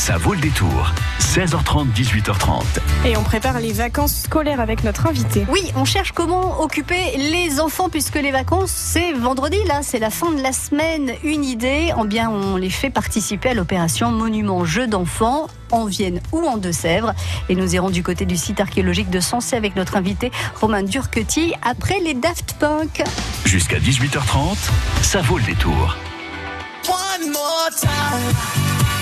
Ça vaut le détour. 16h30, 18h30. Et on prépare les vacances scolaires avec notre invité. Oui, on cherche comment occuper les enfants puisque les vacances, c'est vendredi, là, c'est la fin de la semaine. Une idée, en bien, on les fait participer à l'opération Monument Jeux d'enfants en Vienne ou en Deux-Sèvres. Et nous irons du côté du site archéologique de Sensé avec notre invité Romain Durquetti après les Daft Punk. Jusqu'à 18h30, ça vaut le détour. One more time.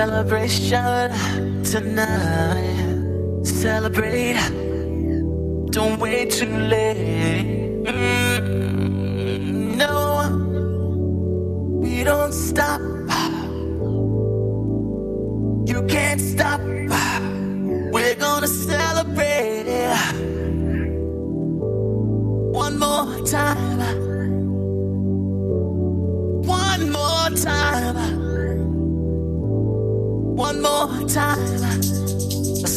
Celebration tonight. Celebrate. Don't wait too late. Mm, no, we don't stop.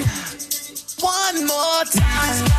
One more time.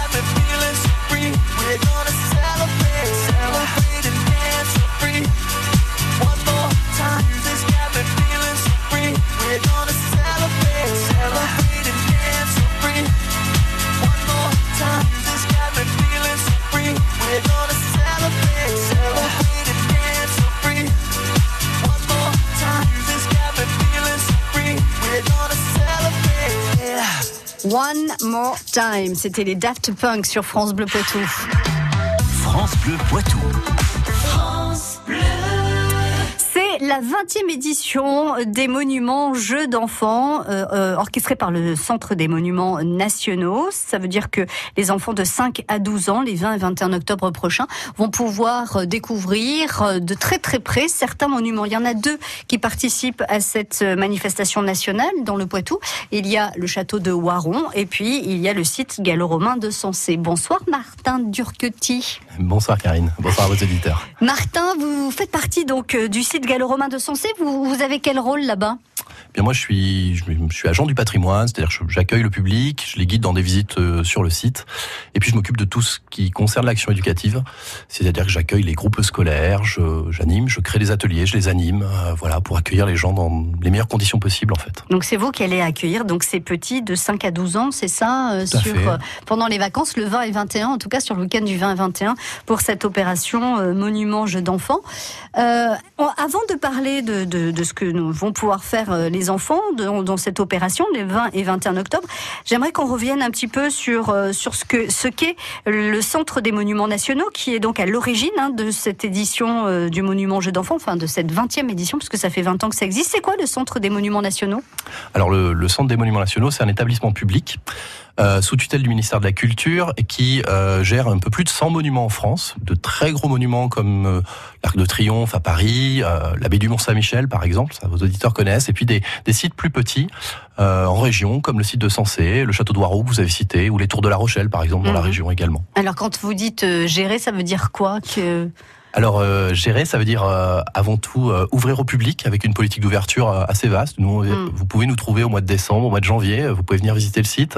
More time. C'était les Daft Punk sur France Bleu Poitou. France Bleu Poitou. La 20e édition des monuments Jeux d'enfants, euh, euh, orchestrés par le Centre des monuments nationaux. Ça veut dire que les enfants de 5 à 12 ans, les 20 et 21 octobre prochains, vont pouvoir euh, découvrir euh, de très très près certains monuments. Il y en a deux qui participent à cette manifestation nationale dans le Poitou. Il y a le château de Waron et puis il y a le site gallo-romain de Sensé. Bonsoir Martin Durquetti. Bonsoir Karine, bonsoir à vos auditeurs. Martin, vous faites partie donc du site gallo-romain gallo-romain de Sensé, vous, vous avez quel rôle là-bas? Bien moi je suis je, suis agent du patrimoine, c'est-à-dire j'accueille le public, je les guide dans des visites euh, sur le site, et puis je m'occupe de tout ce qui concerne l'action éducative, c'est-à-dire que j'accueille les groupes scolaires, je- j'anime, je, crée des ateliers, je les anime, euh, voilà pour accueillir les gens dans les meilleures conditions possibles en fait. Donc c'est vous qui allez accueillir donc ces petits de 5 à 12 ans, c'est ça, euh, sur euh, pendant les vacances le 20 et 21, en tout cas sur le week-end du 20 et 21 pour cette opération euh, Monument Jeux d'enfants. Euh, avant de parler de, de, ce que nous vont pouvoir faire euh, les enfants dans, cette opération les 20 et 21 octobre, j'aimerais qu'on revienne un petit peu sur euh, sur ce que ce qu'est le Centre des Monuments Nationaux, qui est donc à l'origine hein, de cette édition euh, du Monument Jeux d'enfants, enfin de cette 20e édition, parce que ça fait 20 ans que ça existe. C'est quoi le Centre des Monuments Nationaux? Alors le Centre des Monuments Nationaux, c'est un établissement public euh, sous tutelle du ministère de la Culture et qui euh, gère un peu plus de 100 monuments en France, de très gros monuments comme euh, l'Arc de Triomphe à Paris, euh, l'abbaye du Mont-Saint-Michel par exemple, ça vos auditeurs connaissent, et puis des, des sites plus petits euh, en région comme le site de Sensé, le château de Warreau que vous avez cité, ou les Tours de la Rochelle par exemple dans la Mhm. région également. Alors quand vous dites euh, gérer, ça veut dire quoi que Alors euh, gérer, ça veut dire euh, avant tout euh, ouvrir au public avec une politique d'ouverture euh, assez vaste. Nous, Mm. vous pouvez nous trouver au mois de décembre, au mois de janvier. Vous pouvez venir visiter le site.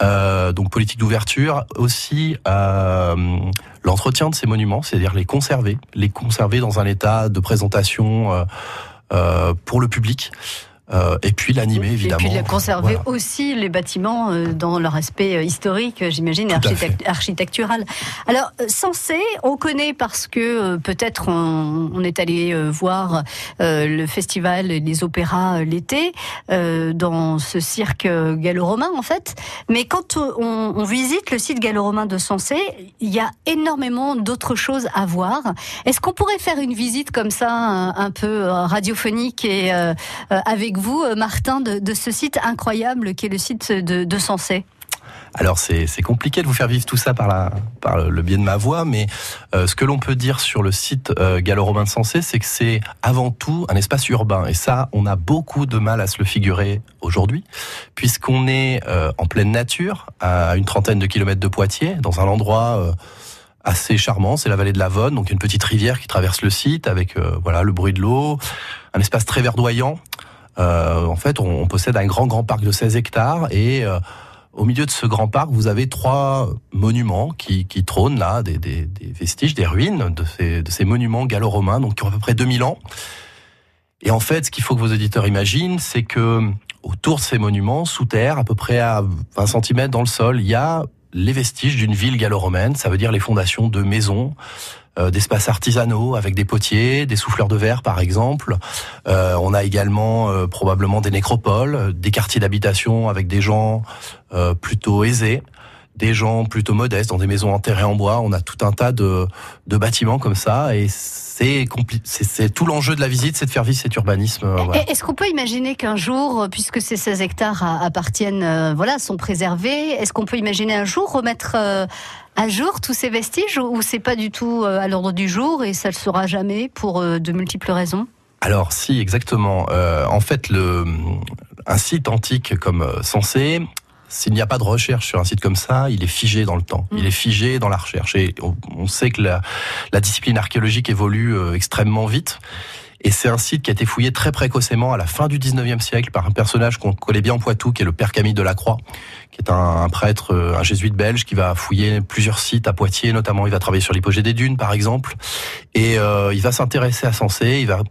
Euh, donc politique d'ouverture, aussi euh, l'entretien de ces monuments, c'est-à-dire les conserver, les conserver dans un état de présentation pour le public. Euh, et puis l'animer évidemment. Et puis de conserver Voilà. aussi les bâtiments euh, dans leur aspect euh, historique, j'imagine, architect- architectural. Alors, Sensé, on connaît parce que peut-être on, on est allé voir le festival des opéras l'été dans ce cirque gallo-romain en fait. Mais quand on, on visite le site gallo-romain de Sensé, il y a énormément d'autres choses à voir. Est-ce qu'on pourrait faire une visite comme ça, un, un peu radiophonique et euh, avec vous, euh, Martin, de, ce site incroyable qui est le site de, de Sensé. Alors c'est compliqué de vous faire vivre tout ça par, le biais de ma voix, mais euh, ce que l'on peut dire sur le site euh, gallo-romain de Sensé, c'est que c'est avant tout un espace urbain. Et ça, on a beaucoup de mal à se le figurer aujourd'hui, puisqu'on est en pleine nature, à une trentaine de kilomètres de Poitiers, dans un endroit... assez charmant, c'est la vallée de la Vonne, donc une petite rivière qui traverse le site avec voilà le bruit de l'eau, un espace très verdoyant. Euh, en fait, on, possède un grand grand parc de 16 hectares et euh, au milieu de ce grand parc, vous avez trois monuments qui, trônent là, des, vestiges, des ruines de ces, de ces monuments gallo-romains, donc qui ont à peu près 2000 ans. Et en fait, ce qu'il faut que vos auditeurs imaginent, c'est que autour de ces monuments, sous terre, à peu près à 20 cm dans le sol, il y a les vestiges d'une ville gallo-romaine, ça veut dire les fondations de maisons, d'espaces artisanaux avec des potiers, des souffleurs de verre par exemple. Euh, on a également euh, probablement des nécropoles, euh, des quartiers d'habitation avec des gens euh, plutôt aisés, des gens plutôt modestes dans des maisons enterrées en bois. On a tout un tas de, de bâtiments comme ça et c'est tout l'enjeu de la visite, c'est de faire vivre cet urbanisme. euh, voilà. Et Est-ce qu'on peut imaginer qu'un jour, euh, puisque ces 16 hectares appartiennent, euh, voilà, sont préservés, est-ce qu'on peut imaginer un jour remettre euh, à jour tous ces vestiges ou c'est pas du tout à l'ordre du jour et ça le sera jamais pour euh, de multiples raisons? Alors si, exactement. Euh, en fait, le, un site antique comme Sensé, s'il n'y a pas de recherche sur un site comme ça, il est figé dans le temps. Il est figé dans la recherche. Et on, on sait que la, la discipline archéologique évolue euh, extrêmement vite. Et c'est un site qui a été fouillé très précocement à la fin du 19e siècle par un personnage qu'on connaît bien en Poitou, qui est le père Camille de la Croix, qui est un, un prêtre, euh, un jésuite belge, qui va fouiller plusieurs sites à Poitiers, notamment il va travailler sur l'hypogée des dunes, par exemple. Et euh, il va s'intéresser à Sensé, il va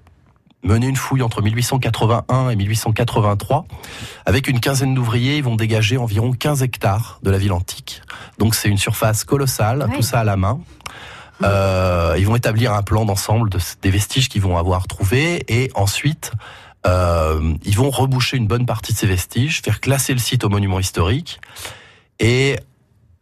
mener une fouille entre 1881 et 1883. Avec une quinzaine d'ouvriers, ils vont dégager environ 15 hectares de la ville antique. Donc c'est une surface colossale, tout ça à la main. Euh, ils vont établir un plan d'ensemble de, des vestiges qu'ils vont avoir trouvés et ensuite euh, ils vont reboucher une bonne partie de ces vestiges, faire classer le site au monument historique et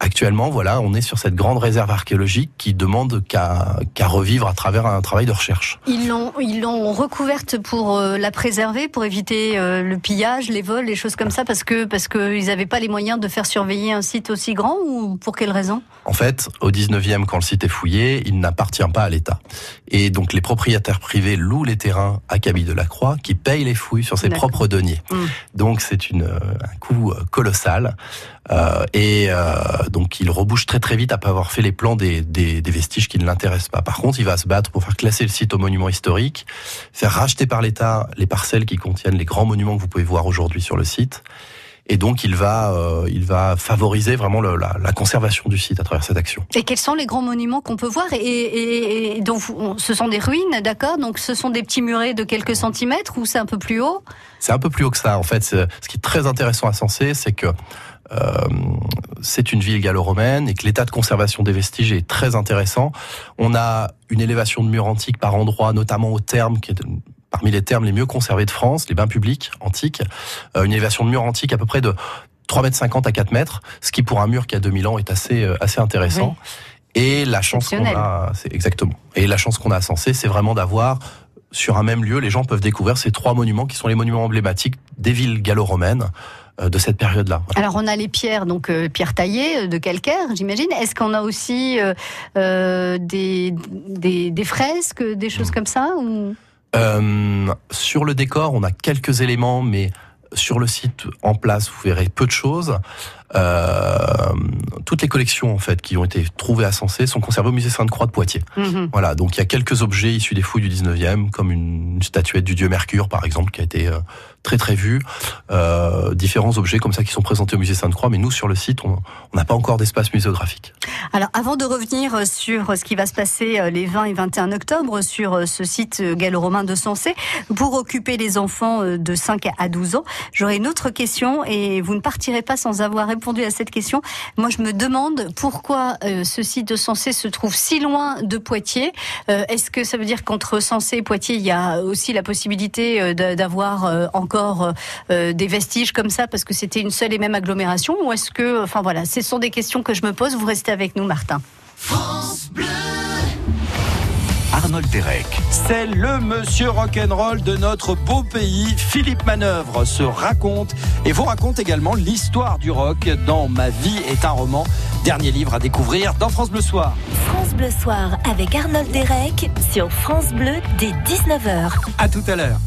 actuellement voilà on est sur cette grande réserve archéologique qui demande qu'à revivre à travers un travail de recherche. Ils l'ont, ils l'ont recouverte pour euh, la préserver, pour éviter euh, le pillage, les vols, les choses comme ça, parce que parce qu'ils n'avaient pas les moyens de faire surveiller un site aussi grand ou pour quelle raison? En fait, au 19e, quand le site est fouillé, il n'appartient pas à l'État. Et donc, les propriétaires privés louent les terrains à Camille de la Croix, qui payent les fouilles sur ses propres deniers. Mm. Donc, c'est euh, un coût colossal. Euh, et euh, donc il rebouche très très vite après avoir fait les plans des, des, des vestiges qui ne l'intéressent pas. Par contre, il va se battre pour faire classer le site au monument historique, faire racheter par l'État les parcelles qui contiennent les grands monuments que vous pouvez voir aujourd'hui sur le site. Et donc, il va, euh, il va favoriser vraiment le, la, la, conservation du site à travers cette action. Et quels sont les grands monuments qu'on peut voir? Et, et, et, donc, ce sont des ruines, d'accord? Donc, ce sont des petits murets de quelques centimètres ou c'est un peu plus haut? C'est un peu plus haut que ça. En fait, ce qui est très intéressant à Sensé, c'est que c'est une ville gallo-romaine et que l'état de conservation des vestiges est très intéressant. On a une élévation de murs antiques par endroits, notamment au terme, qui est parmi les termes les mieux conservés de France, les bains publics antiques, euh, une élévation de murs antiques à peu près de 3,50 mètres à 4 mètres, ce qui pour un mur qui a 2000 ans est assez, euh, assez intéressant. Oui. Et la chance qu'on a, c'est exactement. Et la chance qu'on a à Sensé, c'est vraiment d'avoir sur un même lieu, les gens peuvent découvrir ces trois monuments qui sont les monuments emblématiques des villes gallo-romaines euh, de cette période-là. Voilà. Alors on a les pierres, donc euh, pierres taillées euh, de calcaire, j'imagine. Est-ce qu'on a aussi euh, des, des, des, fresques, des choses mmh. comme ça ou... Euh, sur le décor, on a quelques éléments, mais sur le site en place, vous verrez peu de choses. Euh, toutes les collections en fait qui ont été trouvées à Sensé sont conservées au musée Sainte-Croix de Poitiers. Mm -hmm. Voilà, donc il y a quelques objets issus des fouilles du 19e, comme une, statuette du dieu Mercure par exemple, qui a été euh, très très vue. Euh, différents objets comme ça qui sont présentés au musée Sainte-Croix, mais nous sur le site, on n'a pas encore d'espace muséographique. Alors avant de revenir sur ce qui va se passer les 20 et 21 octobre sur ce site gallo-romain de Sensé, pour occuper les enfants de 5 à 12 ans, j'aurais une autre question et vous ne partirez pas sans avoir répondu à cette question. Moi, je me demande pourquoi euh, ce site de Sensé se trouve si loin de Poitiers. Euh, Est-ce que ça veut dire qu'entre Sensé et Poitiers, il y a aussi la possibilité euh, d'avoir euh, encore des vestiges comme ça parce que c'était une seule et même agglomération Ou est-ce que, enfin voilà, ce sont des questions que je me pose. Vous restez avec nous, Martin. Arnold Derek. C'est le monsieur rock'n'roll de notre beau pays. Philippe Manœuvre se raconte et vous raconte également l'histoire du rock dans Ma vie est un roman. Dernier livre à découvrir dans France Bleu Soir. France Bleu Soir avec Arnold Derek sur France Bleu dès 19h. À tout à l'heure.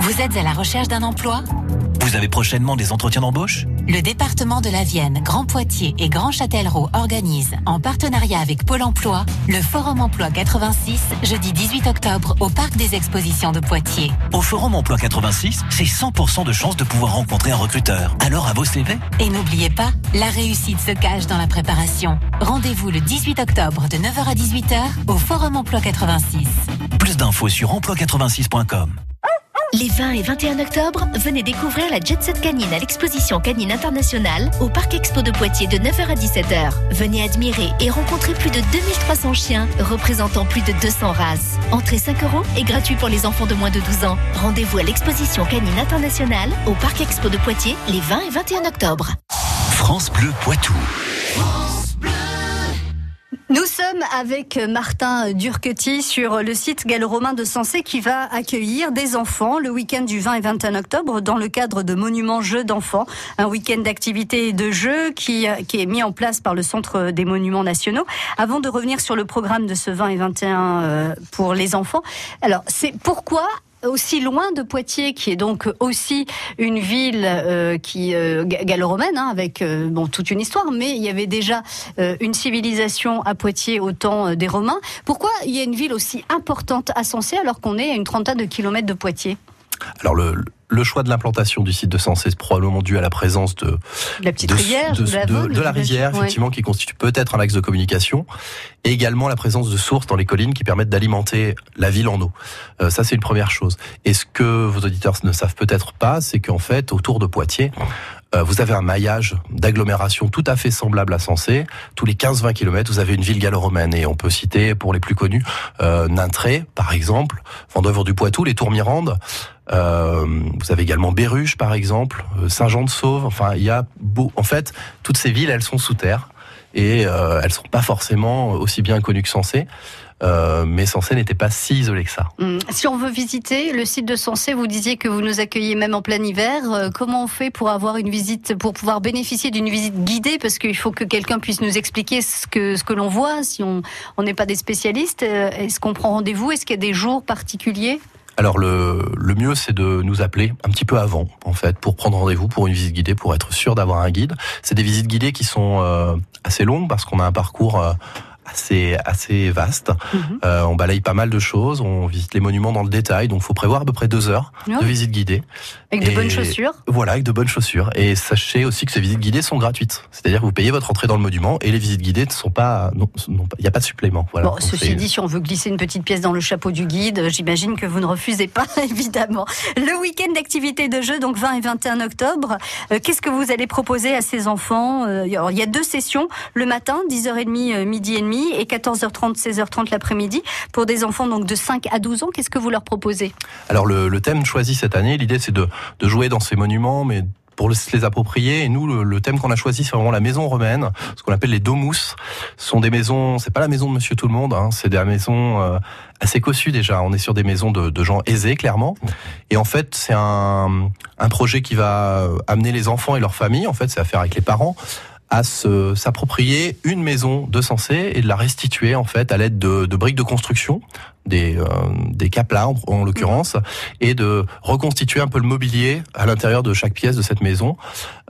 Vous êtes à la recherche d'un emploi Vous avez prochainement des entretiens d'embauche Le département de la Vienne, Grand Poitiers et Grand Châtellerault organisent, en partenariat avec Pôle emploi, le Forum Emploi 86, jeudi 18 octobre, au Parc des Expositions de Poitiers. Au Forum Emploi 86, c'est 100% de chance de pouvoir rencontrer un recruteur. Alors à vos CV Et n'oubliez pas, la réussite se cache dans la préparation. Rendez-vous le 18 octobre de 9h à 18h au Forum Emploi 86. Plus d'infos sur emploi86.com. Les 20 et 21 octobre, venez découvrir la Jet Set Canine à l'exposition Canine Internationale au Parc Expo de Poitiers de 9h à 17h. Venez admirer et rencontrer plus de 2300 chiens représentant plus de 200 races. Entrée 5 euros et gratuit pour les enfants de moins de 12 ans. Rendez-vous à l'exposition Canine Internationale au Parc Expo de Poitiers les 20 et 21 octobre. France Bleu Poitou. Nous sommes avec Martin Durquety sur le site gallo-romain de Sensé qui va accueillir des enfants le week-end du 20 et 21 octobre dans le cadre de Monuments Jeux d'enfants, un week-end d'activités et de jeux qui, qui est mis en place par le Centre des Monuments Nationaux. Avant de revenir sur le programme de ce 20 et 21 pour les enfants, alors c'est pourquoi aussi loin de Poitiers, qui est donc aussi une ville euh, qui euh, gallo-romaine, hein, avec euh, bon toute une histoire, mais il y avait déjà une civilisation à Poitiers au temps des Romains. Pourquoi il y a une ville aussi importante à Sensé alors qu'on est à une trentaine de kilomètres de Poitiers? Le choix de l'implantation du site de Sensé est probablement dû à la présence de la petite de, rivière, de, de la, de, de la rivière, ouais. effectivement, qui constitue peut-être un axe de communication, et également la présence de sources dans les collines qui permettent d'alimenter la ville en eau. Euh, ça, c'est une première chose. Et ce que vos auditeurs ne savent peut-être pas, c'est qu'en fait, autour de Poitiers, vous avez un maillage d'agglomération tout à fait semblable à Sensé. Tous les 15-20 km, vous avez une ville gallo-romaine. Et on peut citer, pour les plus connus, euh, Nintré, par exemple, Vendeuvre du Poitou, les Tours-Mirandes. Euh, vous avez également Béruges, par exemple, Saint-Jean-de-Sauve. Enfin, il y a beau... En fait, toutes ces villes, elles sont sous terre et euh, elles sont pas forcément aussi bien connues que Sensé. Euh, mais Sensé n'était pas si isolé que ça. Mmh. Si on veut visiter le site de Sensé, vous disiez que vous nous accueillez même en plein hiver. Euh, comment on fait pour avoir une visite, pour pouvoir bénéficier d'une visite guidée? Parce qu'il faut que quelqu'un puisse nous expliquer ce que, ce que l'on voit, si on n'est pas des spécialistes. Est-ce qu'on prend rendez-vous? Est-ce qu'il y a des jours particuliers? Alors le, le mieux c'est de nous appeler un petit peu avant en fait pour prendre rendez-vous pour une visite guidée pour être sûr d'avoir un guide. C'est des visites guidées qui sont euh, assez longues parce qu'on a un parcours euh, assez assez vaste. Mhm. Euh, on balaye pas mal de choses, on visite les monuments dans le détail, donc faut prévoir à peu près deux heures Ouais. de visite guidée. Avec de Et- bonnes chaussures. Voilà, avec de bonnes chaussures. Et sachez aussi que ces visites guidées sont gratuites. C'est-à-dire que vous payez votre entrée dans le monument et les visites guidées ne sont pas, il n'y a pas de supplément. Voilà. Bon, ceci dit, si on veut glisser une petite pièce dans le chapeau du guide, euh, j'imagine que vous ne refusez pas, évidemment. Le week-end d'activités de jeu, donc 20 et 21 octobre, euh, qu'est-ce que vous allez proposer à ces enfants Euh, Il y a deux sessions, le matin, 10h30, euh, midi et demi, et 14h30, 16h30 l'après-midi. Pour des enfants donc de 5 à 12 ans, qu'est-ce que vous leur proposez? Alors le, thème choisi cette année, l'idée c'est de, jouer dans ces monuments, mais pour se les approprier. Et nous, le, thème qu'on a choisi, c'est vraiment la maison romaine, ce qu'on appelle les domus. Ce sont des maisons, c'est pas la maison de Monsieur Tout le Monde, hein, c'est des maisons euh, assez cossues déjà. On est sur des maisons de, gens aisés, clairement. Et en fait, c'est un, un projet qui va amener les enfants et leurs familles, en fait, c'est à faire avec les parents à s'approprier une maison de Sensé et de la restituer en fait à l'aide de, de briques de construction, des, euh, des en, en l'occurrence, et de reconstituer un peu le mobilier à l'intérieur de chaque pièce de cette maison.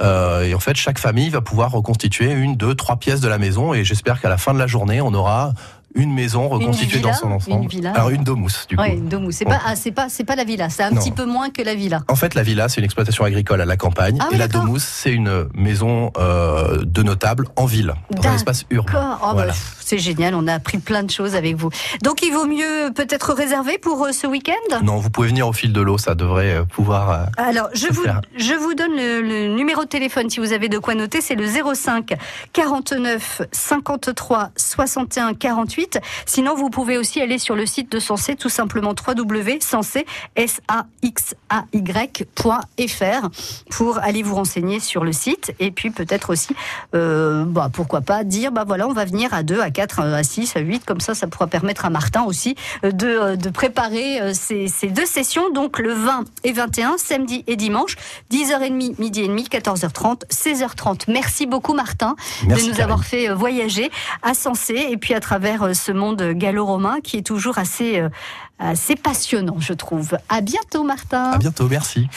Euh, et en fait, chaque famille va pouvoir reconstituer une, deux, trois pièces de la maison. Et j'espère qu'à la fin de la journée, on aura une maison reconstituée villa dans son ensemble. Une villa Alors une domus du coup. Ouais, une domus. C'est pas, ah, c'est pas, c'est pas la villa. C'est un Non. petit peu moins que la villa. En fait, la villa, c'est une exploitation agricole à la campagne, Ah oui, et la domus, c'est une maison euh, de notables en ville, dans un espace urbain. D'accord. Oh, bah, Voilà. c'est génial, on a appris plein de choses avec vous. Donc il vaut mieux peut-être réserver pour euh, ce week-end? Non, vous pouvez venir au fil de l'eau, ça devrait euh, pouvoir. Alors, je vous, faire. je vous donne le, le numéro de téléphone si vous avez de quoi noter. C'est le 05 49 53 61 48. Sinon, vous pouvez aussi aller sur le site de Sensé, tout simplement www.sensé, S-A-X-A-Y.fr pour aller vous renseigner sur le site. Et puis, peut-être aussi, euh, bah, pourquoi pas dire, bah voilà, on va venir à 2, à 4, à 6, à 8. Comme ça, ça pourra permettre à Martin aussi euh, de, euh, de préparer euh, ces, ces deux sessions, donc le 20 et 21, samedi et dimanche, 10h30, midi et demi, 14h30, 16h30. Merci beaucoup Martin Merci, de nous Karine. avoir fait euh, voyager à Sensé et puis à travers euh, ce monde gallo-romain qui est toujours assez, euh, assez passionnant, je trouve. À bientôt Martin. À bientôt, merci.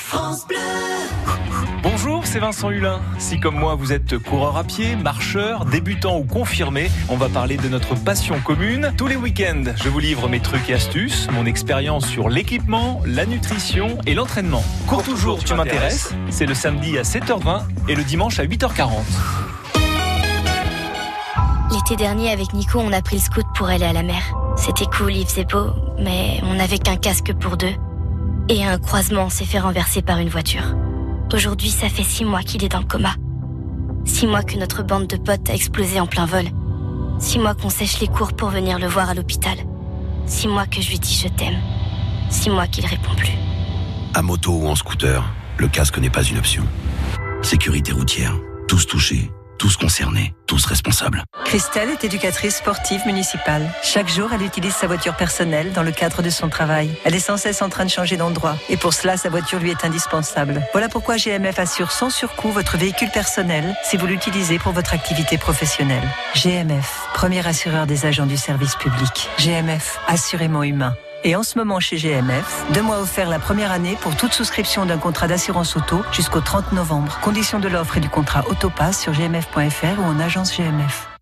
Bonjour, c'est Vincent Hulin. Si comme moi vous êtes coureur à pied, marcheur, débutant ou confirmé, on va parler de notre passion commune. Tous les week-ends, je vous livre mes trucs et astuces, mon expérience sur l'équipement, la nutrition et l'entraînement. Cours toujours, tu m'intéresses. C'est le samedi à 7h20 et le dimanche à 8h40. L'été dernier, avec Nico, on a pris le scoot pour aller à la mer. C'était cool, il faisait beau, mais on n'avait qu'un casque pour deux. Et un croisement s'est fait renverser par une voiture. Aujourd'hui, ça fait six mois qu'il est dans le coma. Six mois que notre bande de potes a explosé en plein vol. Six mois qu'on sèche les cours pour venir le voir à l'hôpital. Six mois que je lui dis je t'aime. Six mois qu'il répond plus. À moto ou en scooter, le casque n'est pas une option. Sécurité routière. Tous touchés, tous concernés, tous responsables. Christelle est éducatrice sportive municipale. Chaque jour, elle utilise sa voiture personnelle dans le cadre de son travail. Elle est sans cesse en train de changer d'endroit et pour cela, sa voiture lui est indispensable. Voilà pourquoi GMF assure sans surcoût votre véhicule personnel si vous l'utilisez pour votre activité professionnelle. GMF, premier assureur des agents du service public. GMF, assurément humain. Et en ce moment chez GMF, deux mois offerts la première année pour toute souscription d'un contrat d'assurance auto jusqu'au 30 novembre. Conditions de l'offre et du contrat Autopass sur gmf.fr ou en agence GMF.